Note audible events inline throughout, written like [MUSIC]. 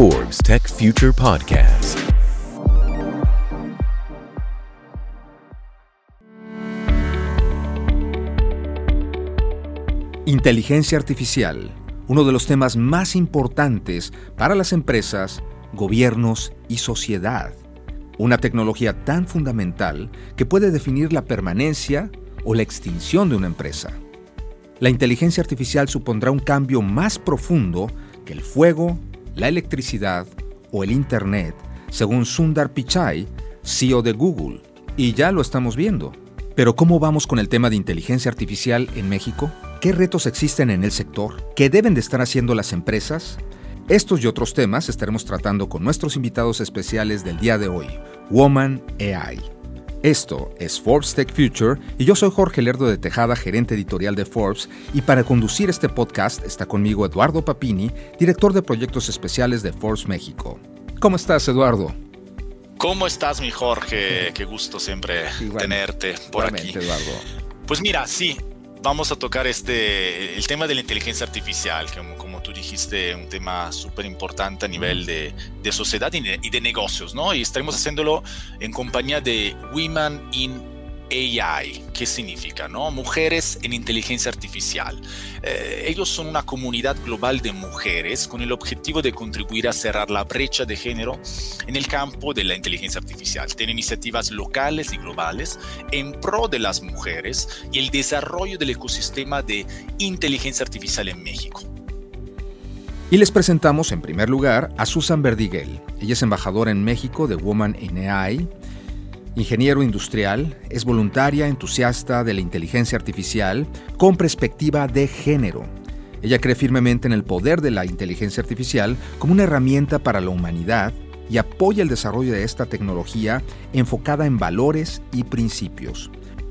Forbes Tech Future Podcast. Inteligencia artificial, uno de los temas más importantes para las empresas, gobiernos y sociedad. Una tecnología tan fundamental que puede definir la permanencia o la extinción de una empresa. La inteligencia artificial supondrá un cambio más profundo que el fuego, la electricidad o el Internet, según Sundar Pichai, CEO de Google. Y ya lo estamos viendo. Pero ¿cómo vamos con el tema de inteligencia artificial en México? ¿Qué retos existen en el sector? ¿Qué deben de estar haciendo las empresas? Estos y otros temas estaremos tratando con nuestros invitados especiales del día de hoy, Woman AI. Esto es Forbes Tech Future y yo soy Jorge Lerdo de Tejada, gerente editorial de Forbes, y para conducir este podcast está conmigo Eduardo Papini, director de proyectos especiales de Forbes México. ¿Cómo estás, Eduardo? ¿Cómo estás, mi Jorge? Qué gusto siempre tenerte por aquí. Eduardo. Pues mira, sí, vamos a tocar este, el tema de la inteligencia artificial, como, como tú dijiste, un tema súper importante a nivel de, de sociedad y de, y de, negocios, ¿no? Y estaremos haciéndolo en compañía de Women in AI. ¿Qué significa? No? Mujeres en inteligencia artificial. Eh, ellos son una comunidad global de mujeres con el objetivo de contribuir a cerrar la brecha de género en el campo de la inteligencia artificial. Tienen iniciativas locales y globales en pro de las mujeres y el desarrollo del ecosistema de inteligencia artificial en México. Y les presentamos en primer lugar a Susan Verdiguel. Ella es embajadora en México de Woman in AI Ingeniero industrial, es voluntaria entusiasta de la inteligencia artificial con perspectiva de género. Ella cree firmemente en el poder de la inteligencia artificial como una herramienta para la humanidad y apoya el desarrollo de esta tecnología enfocada en valores y principios.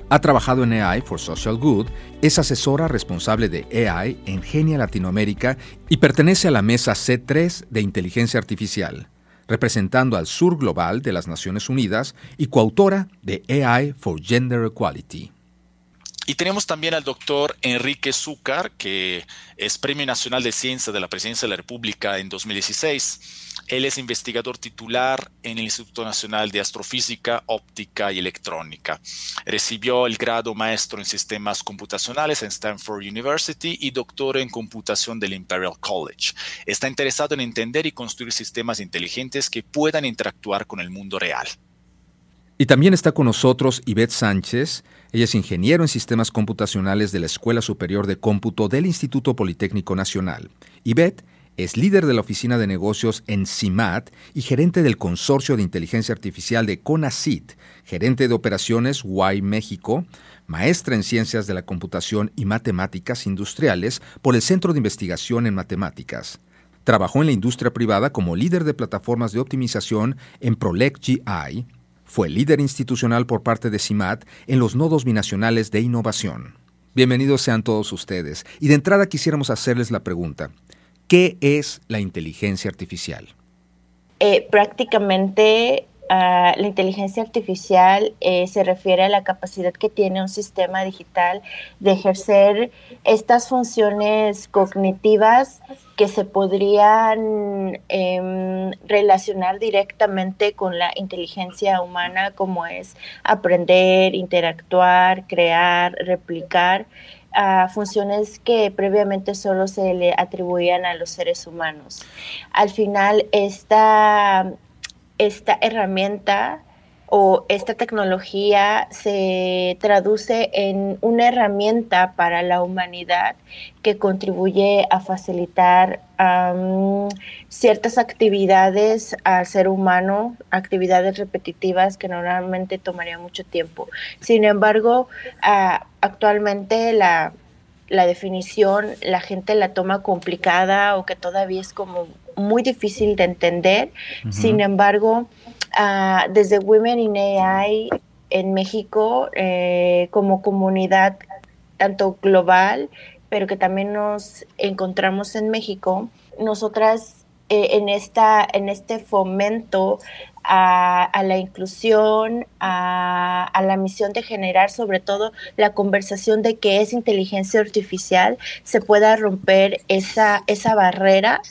Ha trabajado en AI for Social Good, es asesora responsable de AI en Genia Latinoamérica y pertenece a la mesa C3 de inteligencia artificial representando al sur global de las Naciones Unidas y coautora de AI for Gender Equality. Y tenemos también al doctor Enrique Zúcar, que es Premio Nacional de Ciencia de la Presidencia de la República en 2016 él es investigador titular en el Instituto Nacional de Astrofísica, Óptica y Electrónica. Recibió el grado maestro en sistemas computacionales en Stanford University y doctor en computación del Imperial College. Está interesado en entender y construir sistemas inteligentes que puedan interactuar con el mundo real. Y también está con nosotros Ivette Sánchez. Ella es ingeniero en sistemas computacionales de la Escuela Superior de Cómputo del Instituto Politécnico Nacional. Ivette es líder de la oficina de negocios en CIMAT y gerente del consorcio de inteligencia artificial de CONACIT, gerente de operaciones Y México, maestra en ciencias de la computación y matemáticas industriales por el Centro de Investigación en Matemáticas. Trabajó en la industria privada como líder de plataformas de optimización en Prolec GI. Fue líder institucional por parte de CIMAT en los nodos binacionales de innovación. Bienvenidos sean todos ustedes. Y de entrada quisiéramos hacerles la pregunta. ¿Qué es la inteligencia artificial? Eh, prácticamente uh, la inteligencia artificial eh, se refiere a la capacidad que tiene un sistema digital de ejercer estas funciones cognitivas que se podrían eh, relacionar directamente con la inteligencia humana, como es aprender, interactuar, crear, replicar a funciones que previamente solo se le atribuían a los seres humanos. Al final, esta, esta herramienta o esta tecnología se traduce en una herramienta para la humanidad que contribuye a facilitar ciertas actividades al ser humano, actividades repetitivas que normalmente tomarían mucho tiempo. Sin embargo, uh, actualmente la, la definición la gente la toma complicada o que todavía es como muy difícil de entender. Sin embargo, uh, desde Women in AI en México, eh, como comunidad tanto global, pero que también nos encontramos en México, nosotras eh, en, esta, en este fomento a, la inclusión, a, la misión de generar sobre todo la conversación de qué es inteligencia artificial, se pueda romper esa, esa barrera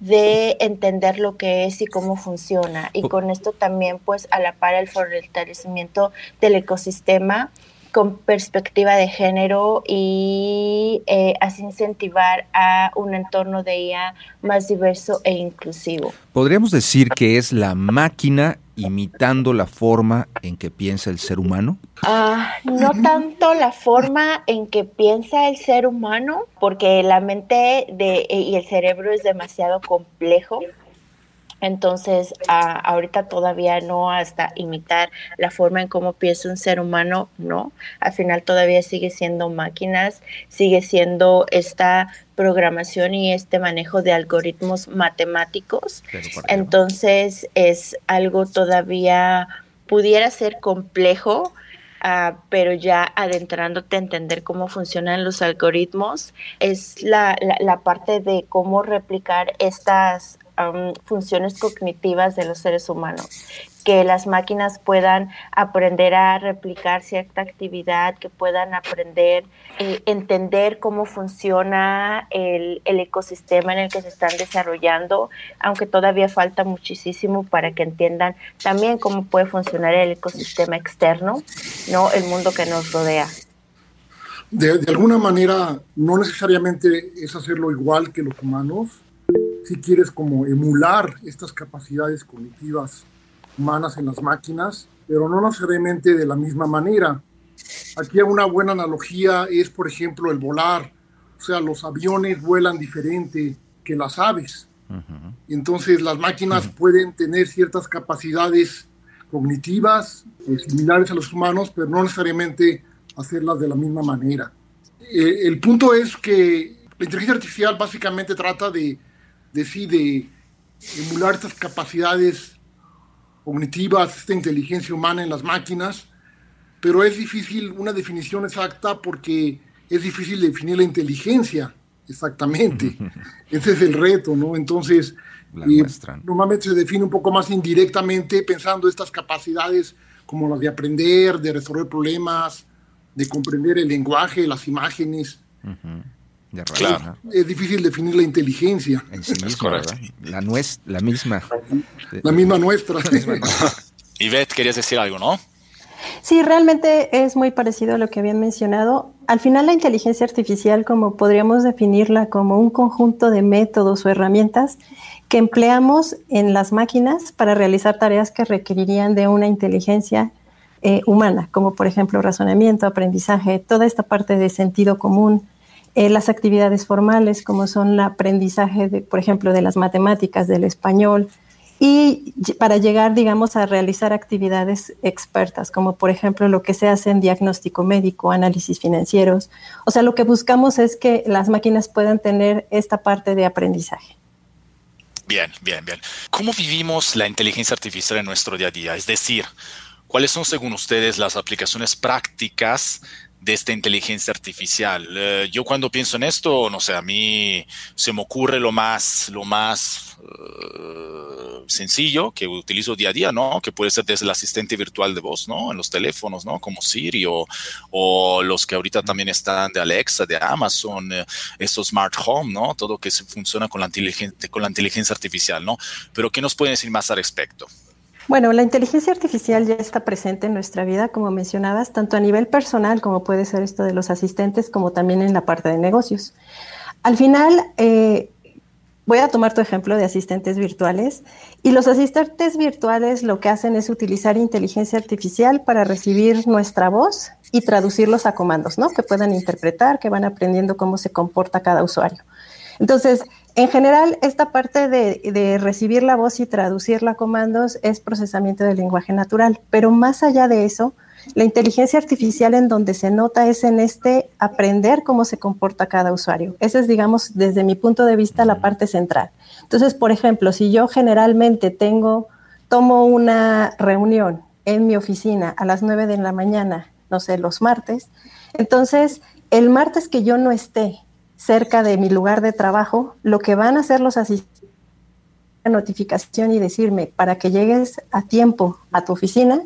de entender lo que es y cómo funciona. Y con esto también pues a la par el fortalecimiento del ecosistema con perspectiva de género y eh, así incentivar a un entorno de IA más diverso e inclusivo. ¿Podríamos decir que es la máquina imitando la forma en que piensa el ser humano? Ah, no tanto la forma en que piensa el ser humano, porque la mente de, y el cerebro es demasiado complejo entonces, ahorita todavía no hasta imitar la forma en cómo piensa un ser humano, no. Al final todavía sigue siendo máquinas, sigue siendo esta programación y este manejo de algoritmos matemáticos. Entonces, es algo todavía, pudiera ser complejo, ah, pero ya adentrándote a entender cómo funcionan los algoritmos, es la, la parte de cómo replicar estas funciones cognitivas de los seres humanos, que las máquinas puedan aprender a replicar cierta actividad, que puedan aprender, eh, entender cómo funciona el, ecosistema en el que se están desarrollando, aunque todavía falta muchísimo para que entiendan también cómo puede funcionar el ecosistema externo, no el mundo que nos rodea. De, de alguna manera, no necesariamente es hacerlo igual que los humanos, si quieres como emular estas capacidades cognitivas humanas en las máquinas, pero no necesariamente de la misma manera. Aquí una buena analogía es, por ejemplo, el volar. O sea, los aviones vuelan diferente que las aves. Entonces las máquinas pueden tener ciertas capacidades cognitivas eh, similares a los humanos, pero no necesariamente hacerlas de la misma manera. Eh, el punto es que la inteligencia artificial básicamente trata de decide emular estas capacidades cognitivas, esta inteligencia humana en las máquinas, pero es difícil una definición exacta porque es difícil definir la inteligencia exactamente. [LAUGHS] Ese es el reto, ¿no? Entonces, eh, normalmente se define un poco más indirectamente pensando estas capacidades como las de aprender, de resolver problemas, de comprender el lenguaje, las imágenes. Claro. Es difícil definir la inteligencia. es correcto. La, la misma. La misma nuestra. [LAUGHS] Y Beth, querías decir algo, ¿no? Sí, realmente es muy parecido a lo que habían mencionado. Al final la inteligencia artificial, como podríamos definirla como un conjunto de métodos o herramientas que empleamos en las máquinas para realizar tareas que requerirían de una inteligencia eh, humana, como por ejemplo razonamiento, aprendizaje, toda esta parte de sentido común, eh, las actividades formales, como son el aprendizaje, de, por ejemplo, de las matemáticas, del español, y para llegar, digamos, a realizar actividades expertas, como por ejemplo lo que se hace en diagnóstico médico, análisis financieros. O sea, lo que buscamos es que las máquinas puedan tener esta parte de aprendizaje. Bien, bien, bien. ¿Cómo vivimos la inteligencia artificial en nuestro día a día? Es decir, ¿cuáles son, según ustedes, las aplicaciones prácticas de esta inteligencia artificial. Eh, yo cuando pienso en esto, no sé, a mí se me ocurre lo más, lo más eh, sencillo que utilizo día a día, ¿no? Que puede ser desde el asistente virtual de voz, ¿no? En los teléfonos, ¿no? Como Siri o, los que ahorita también están de Alexa, de Amazon, eh, esos smart home, ¿no? Todo que se funciona con la, con la inteligencia artificial, ¿no? Pero ¿qué nos pueden decir más al respecto? Bueno, la inteligencia artificial ya está presente en nuestra vida, como mencionabas, tanto a nivel personal, como puede ser esto de los asistentes, como también en la parte de negocios. Al final, eh, voy a tomar tu ejemplo de asistentes virtuales, y los asistentes virtuales lo que hacen es utilizar inteligencia artificial para recibir nuestra voz y traducirlos a comandos, ¿no? Que puedan interpretar, que van aprendiendo cómo se comporta cada usuario. Entonces, en general, esta parte de, recibir la voz y traducirla a comandos es procesamiento del lenguaje natural, pero más allá de eso, la inteligencia artificial en donde se nota es en este aprender cómo se comporta cada usuario. Esa es, digamos, desde mi punto de vista, la parte central. Entonces, por ejemplo, si yo generalmente tengo, tomo una reunión en mi oficina a las 9 de la mañana, no sé, los martes, entonces el martes que yo no esté cerca de mi lugar de trabajo, lo que van a hacer los asistentes notificación y decirme, para que llegues a tiempo a tu oficina,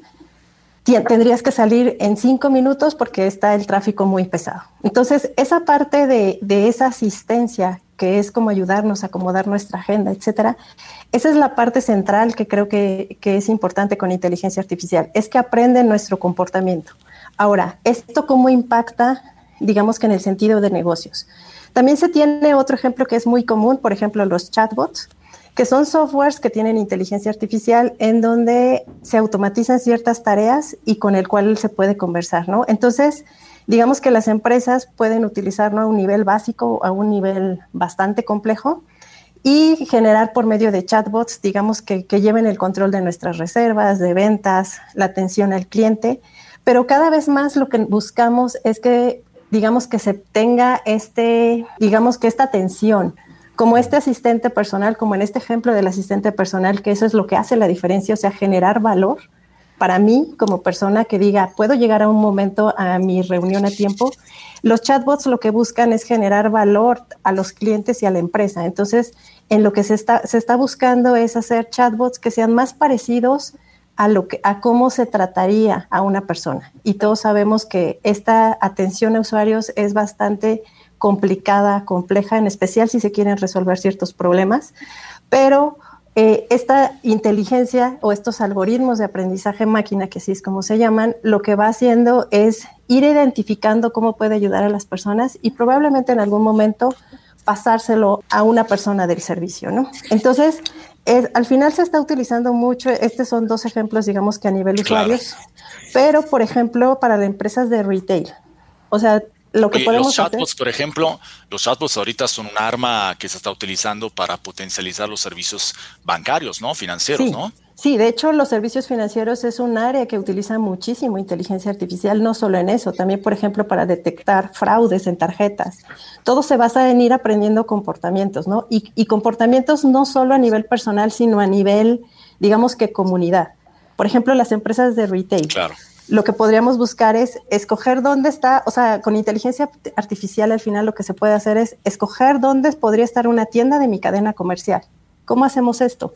tendrías que salir en cinco minutos porque está el tráfico muy pesado. Entonces, esa parte de, de esa asistencia que es como ayudarnos a acomodar nuestra agenda, etcétera. Esa es la parte central que creo que, que, es importante con inteligencia artificial, es que aprende nuestro comportamiento. Ahora, ¿esto cómo impacta, digamos que en el sentido de negocios? También se tiene otro ejemplo que es muy común, por ejemplo, los chatbots, que son softwares que tienen inteligencia artificial en donde se automatizan ciertas tareas y con el cual se puede conversar, ¿no? Entonces, digamos que las empresas pueden utilizarlo a un nivel básico, a un nivel bastante complejo y generar por medio de chatbots, digamos que, que lleven el control de nuestras reservas, de ventas, la atención al cliente, pero cada vez más lo que buscamos es que digamos que se tenga este, digamos que esta atención, como este asistente personal, como en este ejemplo del asistente personal, que eso es lo que hace la diferencia, o sea, generar valor para mí como persona que diga, puedo llegar a un momento a mi reunión a tiempo. Los chatbots lo que buscan es generar valor a los clientes y a la empresa. Entonces, en lo que se está, se está buscando es hacer chatbots que sean más parecidos lo que, a cómo se trataría a una persona. Y todos sabemos que esta atención a usuarios es bastante complicada, compleja, en especial si se quieren resolver ciertos problemas, pero eh, esta inteligencia o estos algoritmos de aprendizaje máquina, que así es como se llaman, lo que va haciendo es ir identificando cómo puede ayudar a las personas y probablemente en algún momento pasárselo a una persona del servicio, ¿no? Entonces, al final se está utilizando mucho, estos son dos ejemplos, digamos que a nivel usuarios, pero por ejemplo para las empresas de retail. O sea, lo que podemos los chatbots, por ejemplo, los chatbots ahorita son un arma que se está utilizando para potencializar los servicios bancarios, ¿no? Financieros, ¿no? Sí, de hecho, los servicios financieros es un área que utiliza muchísimo inteligencia artificial, no solo en eso, también, por ejemplo, para detectar fraudes en tarjetas. Todo se basa en ir aprendiendo comportamientos, ¿no? Y, y comportamientos no solo a nivel personal, sino a nivel, digamos que comunidad. Por ejemplo, las empresas de retail. Claro lo que podríamos buscar es escoger dónde está, o sea, con inteligencia artificial al final lo que se puede hacer es escoger dónde podría estar una tienda de mi cadena comercial. ¿Cómo hacemos esto?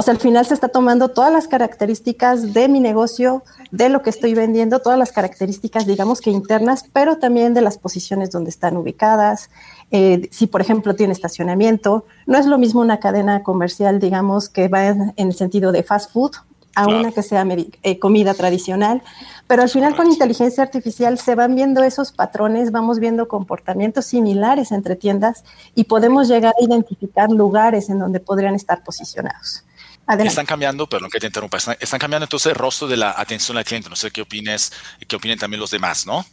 O sea, al final se está tomando todas las características de mi negocio, de lo que estoy vendiendo, todas las características, digamos que internas, pero también de las posiciones donde están ubicadas. Eh, si, por ejemplo, tiene estacionamiento, no es lo mismo una cadena comercial, digamos, que va en, el sentido de fast food a una que sea eh, comida tradicional, pero al final con inteligencia artificial se van viendo esos patrones, vamos viendo comportamientos similares entre tiendas y podemos llegar a identificar lugares en donde podrían estar posicionados. Están cambiando, perdón que te interrumpa, están, cambiando entonces el rostro de la atención al cliente. No sé qué opines, qué opinen también los demás, ¿no?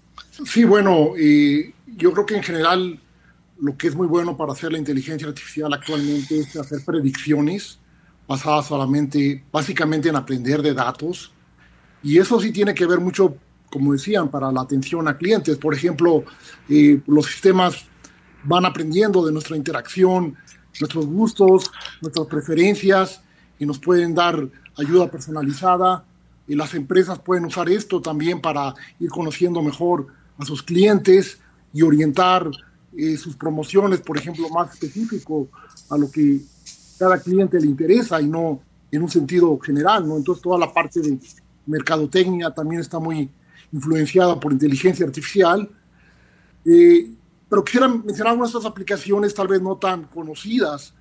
Sí, bueno, yo creo que en general lo que es muy bueno para hacer la inteligencia artificial actualmente es hacer predicciones basadas solamente, básicamente en aprender de datos. Y eso sí tiene que ver mucho, como decían, para la atención a clientes. Por ejemplo, eh, los sistemas van aprendiendo de nuestra interacción, nuestros gustos, nuestras preferencias y nos pueden dar ayuda personalizada. Y las empresas pueden usar esto también para ir conociendo mejor a sus clientes y orientar eh, sus promociones, por ejemplo, más específico a lo que cada cliente le interesa y no en un sentido general, ¿no? Entonces toda la parte de mercadotecnia también está muy influenciada por inteligencia artificial. Eh, pero quisiera mencionar algunas de estas aplicaciones tal vez no tan conocidas.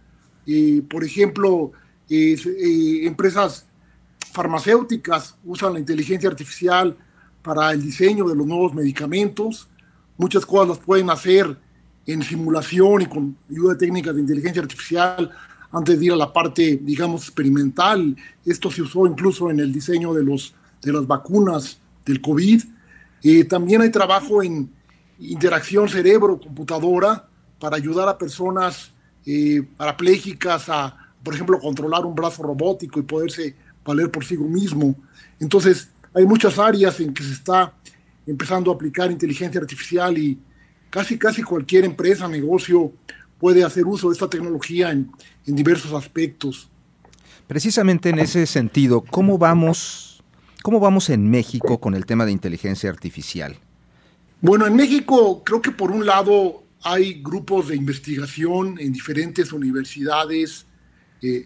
Eh, por ejemplo, empresas farmacéuticas usan la inteligencia artificial para el diseño de los nuevos medicamentos. Muchas cosas las pueden hacer en simulación y con ayuda de técnicas de inteligencia artificial antes de ir a la parte, digamos, experimental. Esto se usó incluso en el diseño de, los, de las vacunas del COVID. Eh, también hay trabajo en interacción cerebro-computadora para ayudar a personas eh, parapléjicas a, por ejemplo, controlar un brazo robótico y poderse valer por sí mismo. Entonces, hay muchas áreas en que se está empezando a aplicar inteligencia artificial y casi, casi cualquier empresa, negocio puede hacer uso de esta tecnología en, en diversos aspectos. Precisamente en ese sentido, ¿cómo vamos, ¿cómo vamos en México con el tema de inteligencia artificial? Bueno, en México creo que por un lado hay grupos de investigación en diferentes universidades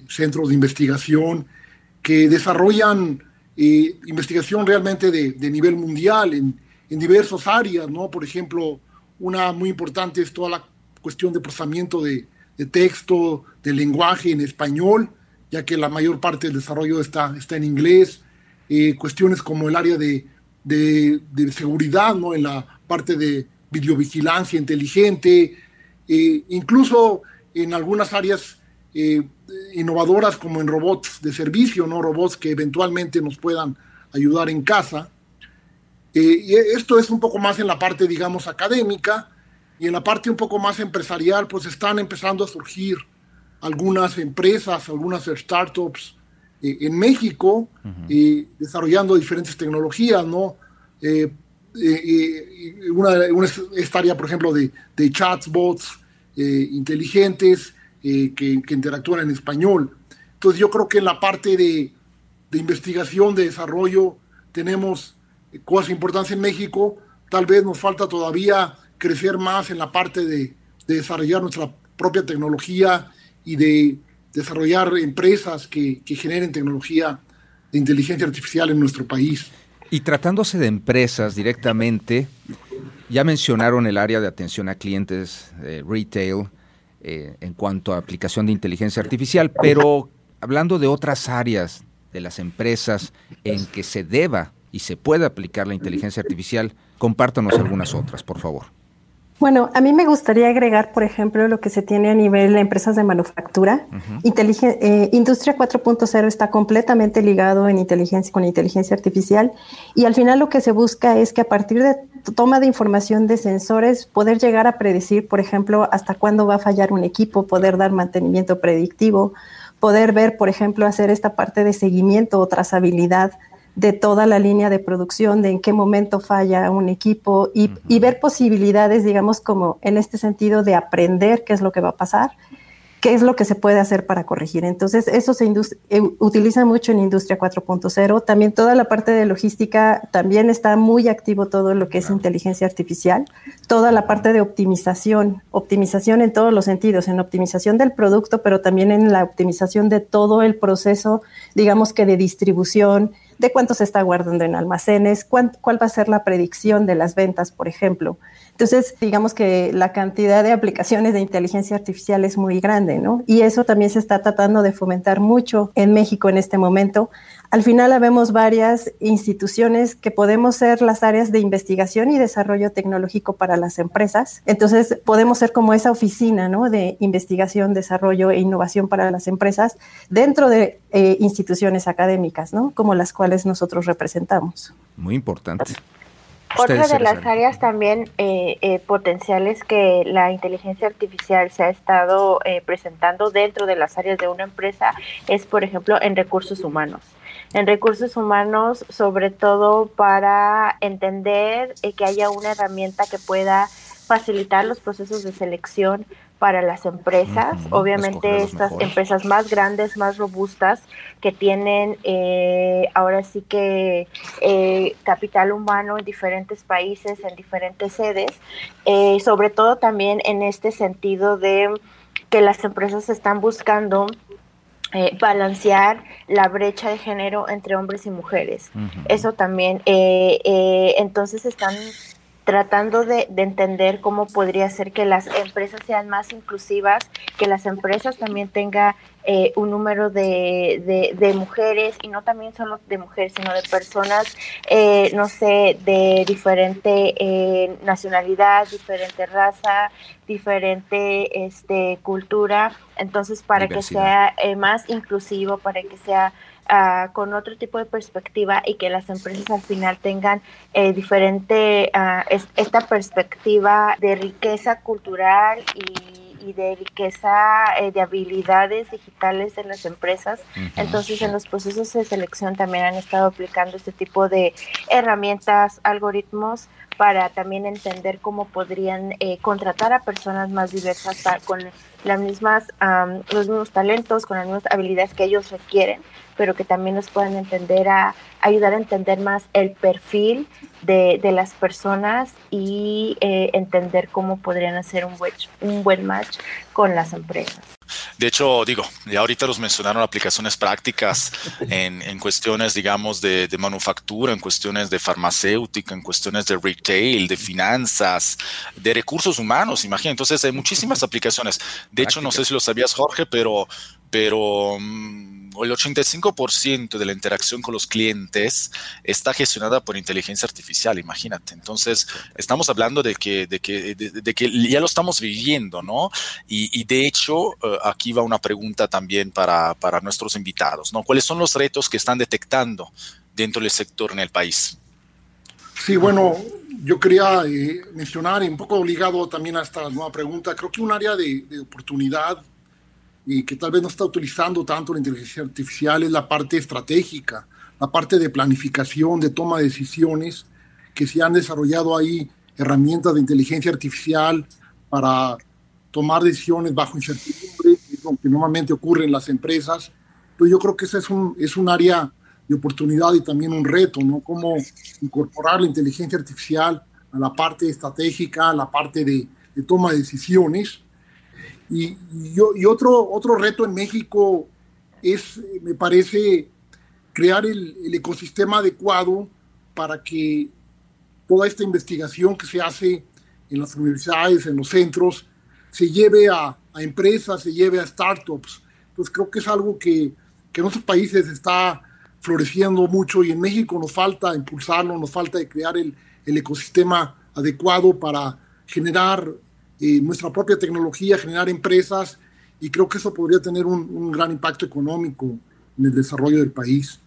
centros de investigación que desarrollan investigación realmente de, de nivel mundial en, en, diversas áreas, ¿no? Por ejemplo, una muy importante es toda la cuestión de procesamiento de, de texto, de lenguaje en español, ya que la mayor parte del desarrollo está, está en inglés. Eh, cuestiones como el área de, de, de, seguridad, ¿no? En la parte de videovigilancia inteligente, eh, incluso en algunas áreas eh, innovadoras como en robots de servicio, ¿no? robots que eventualmente nos puedan ayudar en casa. Eh, y esto es un poco más en la parte, digamos, académica y en la parte un poco más empresarial, pues están empezando a surgir algunas empresas, algunas startups eh, en México, uh desarrollando diferentes tecnologías, ¿no? Eh, una, una, esta área, por ejemplo, de, de chatbots inteligentes, eh, que, interactúan en español. Entonces yo creo que en la parte de, investigación, de desarrollo, tenemos cosas importantes en México. Tal vez nos falta todavía crecer más en la parte de, desarrollar nuestra propia tecnología y de desarrollar empresas que, que, generen tecnología de inteligencia artificial en nuestro país. Y tratándose de empresas directamente, ya mencionaron el área de atención a clientes, eh, retail, eh, en cuanto a aplicación de inteligencia artificial, pero hablando de otras áreas de las empresas en que se deba y se pueda aplicar la inteligencia artificial, compártanos algunas otras, por favor. Bueno, a mí me gustaría agregar, por ejemplo, lo que se tiene a nivel de empresas de manufactura. eh, Industria 4.0 está completamente ligado en inteligencia, con inteligencia artificial y al final lo que se busca es que a partir de toma de información de sensores, poder llegar a predecir, por ejemplo, hasta cuándo va a fallar un equipo, poder dar mantenimiento predictivo, poder ver, por ejemplo, hacer esta parte de seguimiento o trazabilidad de toda la línea de producción, de en qué momento falla un equipo y, y, ver posibilidades, digamos, como en este sentido de aprender qué es lo que va a pasar, qué es lo que se puede hacer para corregir. Entonces, eso se eh, utiliza mucho en Industria 4.0. También toda la parte de logística, también está muy activo todo lo que es inteligencia artificial, toda la parte de optimización, optimización en todos los sentidos, en optimización del producto, pero también en la optimización de todo el proceso, digamos que de distribución, de cuánto se está guardando en almacenes, cuál, va a ser la predicción de las ventas, por ejemplo. Entonces, digamos que la cantidad de aplicaciones de inteligencia artificial es muy grande, ¿no? Y eso también se está tratando de fomentar mucho en México en este momento. Al final habemos varias instituciones que podemos ser las áreas de investigación y desarrollo tecnológico para las empresas. Entonces, podemos ser como esa oficina ¿no? de investigación, desarrollo e innovación para las empresas dentro de eh, instituciones académicas, ¿no? como las cuales nosotros representamos. Muy importante. Otra de las áreas también eh, eh, potenciales que la inteligencia artificial se ha estado presentando dentro de las áreas de una empresa es, por ejemplo, en recursos humanos. En recursos humanos, sobre todo para entender eh, que haya una herramienta que pueda facilitar los procesos de selección para las empresas, obviamente estas empresas más grandes, más robustas, que tienen eh, ahora sí que eh, capital humano en diferentes países, en diferentes sedes, sobre todo también en este sentido de que las empresas están buscando eh, balancear la brecha de género entre hombres y mujeres. Eso también, eh, eh, entonces están tratando de, entender cómo podría ser que las empresas sean más inclusivas, que las empresas también tengan eh, un número de, de, mujeres, y no también solo de mujeres, sino de personas, eh, no sé, de diferente eh, nacionalidad, diferente raza, diferente este, cultura. Entonces, para que sea más inclusivo, para que sea Uh, con otro tipo de perspectiva y que las empresas al final tengan eh, diferente, uh, esta perspectiva de riqueza cultural y, y de riqueza eh, de habilidades digitales en las empresas. Entonces, en los procesos de selección también han estado aplicando este tipo de herramientas, algoritmos para también entender cómo podrían eh, contratar a personas más diversas con las mismas, los mismos talentos, con las mismas habilidades que ellos requieren, pero que también nos puedan entender a ayudar a entender más el perfil de, de las personas y eh, entender cómo podrían hacer un buen, un buen match con las empresas. De hecho, digo, ya ahorita los mencionaron aplicaciones prácticas en, en cuestiones, digamos, de, de, manufactura, en cuestiones de farmacéutica, en cuestiones de retail, de finanzas, de recursos humanos, imagina. Entonces, hay muchísimas aplicaciones. De hecho, no sé si lo sabías, Jorge, pero, pero mm, el 85% de la interacción con los clientes está gestionada por inteligencia artificial, imagínate. Entonces, estamos hablando de que, de que, de, que ya lo estamos viviendo, ¿no? Y, y de hecho, uh, aquí va una pregunta también para, para nuestros invitados, ¿no? ¿Cuáles son los retos que están detectando dentro del sector en el país? Sí, bueno, yo quería eh, mencionar, un poco ligado también a esta nueva pregunta, creo que un área de, de oportunidad y que tal vez no está utilizando tanto la inteligencia artificial es la parte estratégica, la parte de planificación, de toma de decisiones, que se han desarrollado ahí herramientas de inteligencia artificial para tomar decisiones bajo incertidumbre, que es lo que normalmente ocurre en las empresas. Entonces yo creo que ese es un, es un área de oportunidad y también un reto, ¿no? Cómo incorporar la inteligencia artificial a la parte estratégica, a la parte de, de toma de decisiones y, y, otro, otro reto en México es, me parece, crear el, ecosistema adecuado para que toda esta investigación que se hace en las universidades, en los centros, se lleve a, a empresas, se lleve a startups. Entonces creo que es algo que, que en otros países está floreciendo mucho y en México nos falta impulsarlo, nos falta crear el, el ecosistema adecuado para generar eh, nuestra propia tecnología, generar empresas, y creo que eso podría tener un, un, gran impacto económico en el desarrollo del país.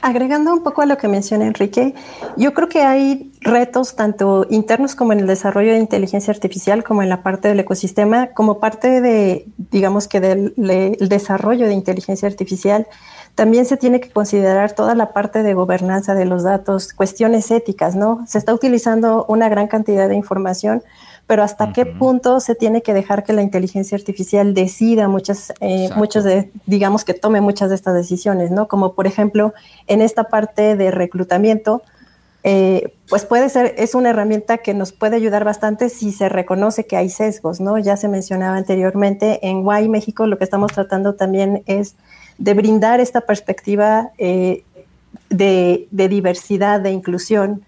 Agregando un poco a lo que menciona Enrique, yo creo que hay retos tanto internos como en el desarrollo de inteligencia artificial, como en la parte del ecosistema, como parte de, digamos que del el desarrollo de inteligencia artificial. También se tiene que considerar toda la parte de gobernanza de los datos, cuestiones éticas, ¿no? Se está utilizando una gran cantidad de información, pero hasta uh -huh. qué punto se tiene que dejar que la inteligencia artificial decida muchas, eh, muchos de, digamos que tome muchas de estas decisiones, ¿no? Como por ejemplo, en esta parte de reclutamiento, eh, pues puede ser, es una herramienta que nos puede ayudar bastante si se reconoce que hay sesgos, ¿no? Ya se mencionaba anteriormente, en Guay México lo que estamos tratando también es de brindar esta perspectiva eh, de, de diversidad, de inclusión,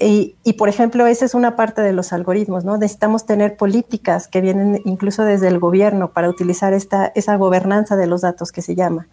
y, y, por ejemplo, esa es una parte de los algoritmos, ¿no? Necesitamos tener políticas que vienen incluso desde el gobierno para utilizar esta, esa gobernanza de los datos que se llama.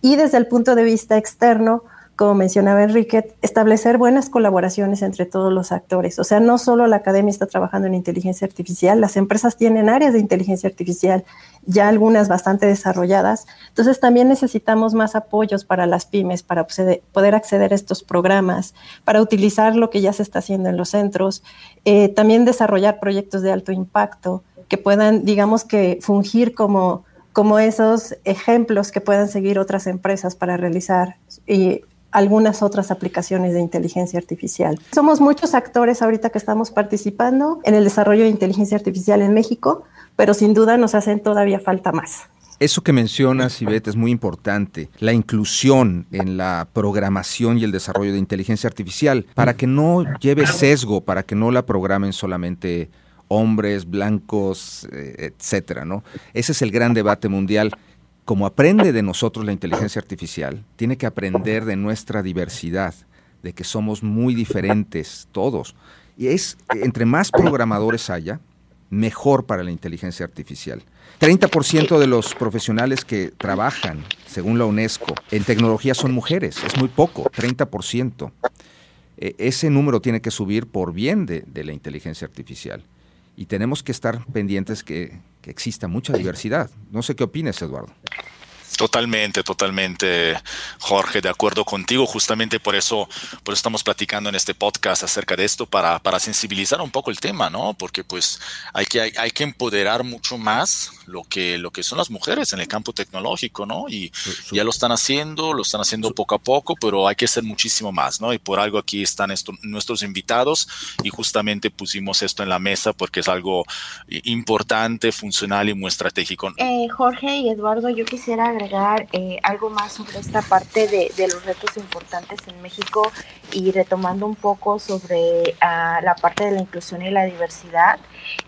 Y desde el punto de vista externo, como mencionaba Enrique, establecer buenas colaboraciones entre todos los actores. O sea, no solo la academia está trabajando en inteligencia artificial, las empresas tienen áreas de inteligencia artificial, ya algunas bastante desarrolladas. Entonces, también necesitamos más apoyos para las pymes, para poder acceder a estos programas, para utilizar lo que ya se está haciendo en los centros, eh, también desarrollar proyectos de alto impacto que puedan, digamos que, fungir como como esos ejemplos que puedan seguir otras empresas para realizar y algunas otras aplicaciones de inteligencia artificial. Somos muchos actores ahorita que estamos participando en el desarrollo de inteligencia artificial en México, pero sin duda nos hacen todavía falta más. Eso que mencionas, Ivette, es muy importante. La inclusión en la programación y el desarrollo de inteligencia artificial para que no lleve sesgo, para que no la programen solamente hombres, blancos, eh, etcétera, ¿no? Ese es el gran debate mundial como aprende de nosotros la inteligencia artificial, tiene que aprender de nuestra diversidad, de que somos muy diferentes todos. Y es, entre más programadores haya, mejor para la inteligencia artificial. 30% de los profesionales que trabajan, según la UNESCO, en tecnología son mujeres, es muy poco, 30%. E, ese número tiene que subir por bien de, de la inteligencia artificial y tenemos que estar pendientes que, que exista mucha diversidad. No sé qué opines, Eduardo. Totalmente, totalmente, Jorge, de acuerdo contigo. Justamente por eso, por eso estamos platicando en este podcast acerca de esto, para, para sensibilizar un poco el tema, ¿no? Porque pues hay que, hay, hay, que empoderar mucho más lo que, lo que son las mujeres en el campo tecnológico, ¿no? Y sí. ya lo están haciendo, lo están haciendo poco a poco, pero hay que hacer muchísimo más, ¿no? Y por algo aquí están esto, nuestros invitados y justamente pusimos esto en la mesa porque es algo importante, funcional y muy estratégico. Eh, Jorge y Eduardo, yo quisiera agregar eh, algo más sobre esta parte de, de, los retos importantes en México y retomando un poco sobre uh, la parte de la inclusión y la diversidad.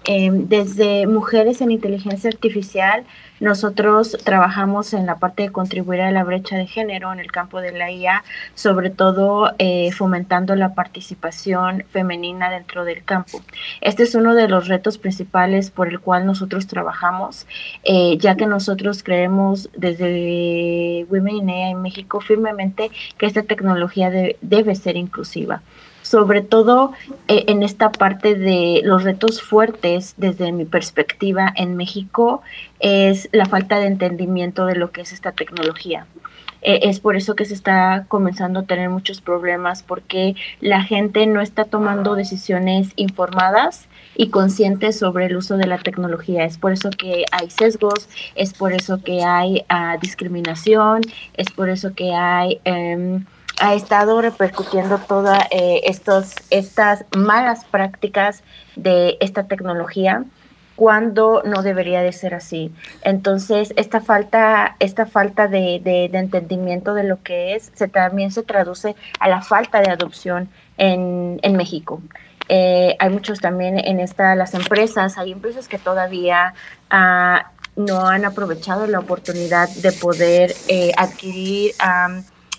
Eh, desde mujeres en inteligencia artificial, nosotros trabajamos en la parte de contribuir a la brecha de género en el campo de la IA, sobre todo eh, fomentando la participación femenina dentro del campo. Este es uno de los retos principales por el cual nosotros trabajamos, eh, ya que nosotros creemos desde Women in AI en México firmemente que esta tecnología debe ser inclusiva sobre todo eh, en esta parte de los retos fuertes desde mi perspectiva en México es la falta de entendimiento de lo que es esta tecnología. Eh, es por eso que se está comenzando a tener muchos problemas porque la gente no está tomando decisiones informadas y conscientes sobre el uso de la tecnología. Es por eso que hay sesgos, es por eso que hay ah, discriminación, es por eso que hay... Em, ha estado repercutiendo todas eh, estas malas prácticas de esta tecnología cuando no debería de ser así. Entonces, esta falta, esta falta de, entendimiento de lo que es, se, también se traduce a la falta de adopción en, México. Eh, hay muchos también en esta, las empresas, hay empresas que todavía ah, no han aprovechado la oportunidad de poder eh, adquirir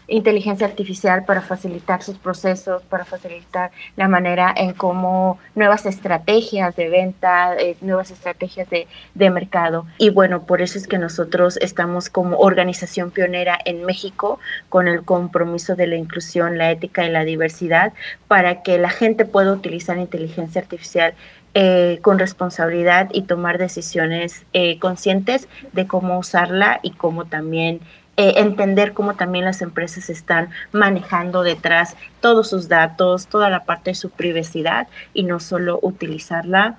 inteligencia artificial para facilitar sus procesos, para facilitar la manera en cómo nuevas estrategias de venta, eh, nuevas estrategias de, de, mercado. Y bueno, por eso es que nosotros estamos como organización pionera en México con el compromiso de la inclusión, la ética y la diversidad para que la gente pueda utilizar inteligencia artificial eh, con responsabilidad y tomar decisiones eh, conscientes de cómo usarla y cómo también eh, entender cómo también las empresas están manejando detrás todos sus datos, toda la parte de su privacidad y no solo utilizarla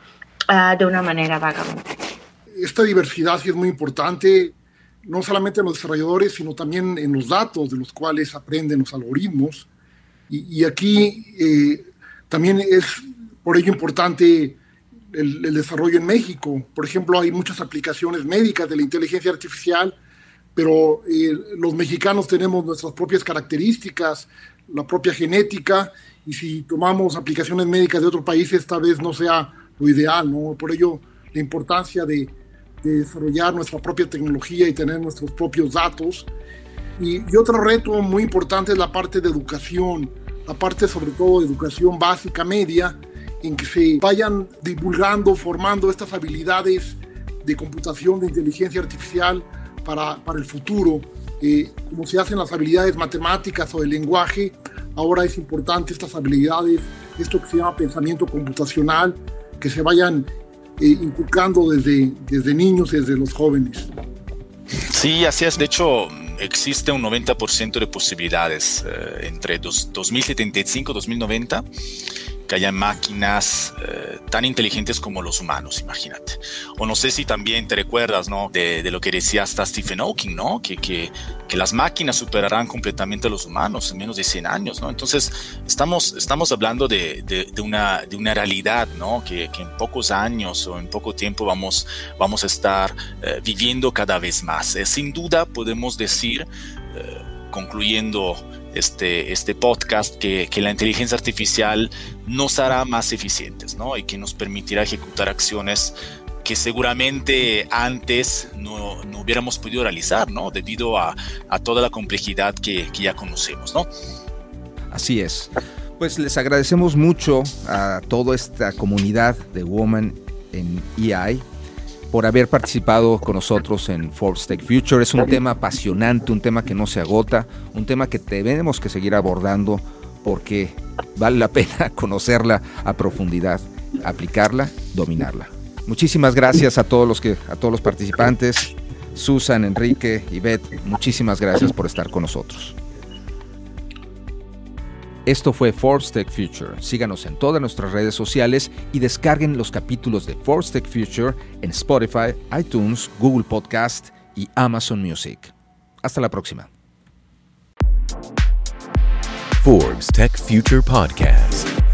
ah, de una manera vagamente. Esta diversidad sí es muy importante, no solamente en los desarrolladores, sino también en los datos de los cuales aprenden los algoritmos. Y, aquí eh, también es por ello importante el, el desarrollo en México. Por ejemplo, hay muchas aplicaciones médicas de la inteligencia artificial pero eh, los mexicanos tenemos nuestras propias características, la propia genética, y si tomamos aplicaciones médicas de otro país, esta vez no sea lo ideal, ¿no? Por ello, la importancia de, desarrollar nuestra propia tecnología y tener nuestros propios datos. Y, y, otro reto muy importante es la parte de educación, la parte sobre todo de educación básica, media, en que se vayan divulgando, formando estas habilidades de computación, de inteligencia artificial, para, para el futuro. Eh, como se hacen las habilidades matemáticas o el lenguaje, ahora es importante estas habilidades, esto que se llama pensamiento computacional, que se vayan eh, inculcando desde, desde niños, desde los jóvenes. Sí, así es. De hecho, existe un 90% de posibilidades eh, entre dos, 2075 y 2090 que haya máquinas eh, tan inteligentes como los humanos, imagínate. O no sé si también te recuerdas, ¿no? De, lo que decía hasta Stephen Hawking, ¿no? Que, que, que, las máquinas superarán completamente a los humanos en menos de 100 años, ¿no? Entonces, estamos, estamos hablando de, de, una, de una realidad, ¿no? Que, que, en pocos años o en poco tiempo vamos, vamos a estar eh, viviendo cada vez más. Eh, sin duda podemos decir, concluyendo este, este podcast que, que, la inteligencia artificial nos hará más eficientes ¿no? y que nos permitirá ejecutar acciones que seguramente antes no, no hubiéramos podido realizar, ¿no? Debido a, a toda la complejidad que, que, ya conocemos, ¿no? Así es. Pues les agradecemos mucho a toda esta comunidad de Woman en EI por haber participado con nosotros en Forbes Tech Future. Es un tema apasionante, un tema que no se agota, un tema que tenemos que seguir abordando porque vale la pena [LAUGHS] conocerla a profundidad, aplicarla, dominarla. Muchísimas gracias a todos los que a todos los participantes, Susan, Enrique, y Beth, muchísimas gracias por estar con nosotros. Esto fue Forbes Tech Future. Síganos en todas nuestras redes sociales y descarguen los capítulos de Forbes Tech Future en Spotify, iTunes, Google Podcast y Amazon Music. Hasta la próxima. Forbes Tech Future Podcast.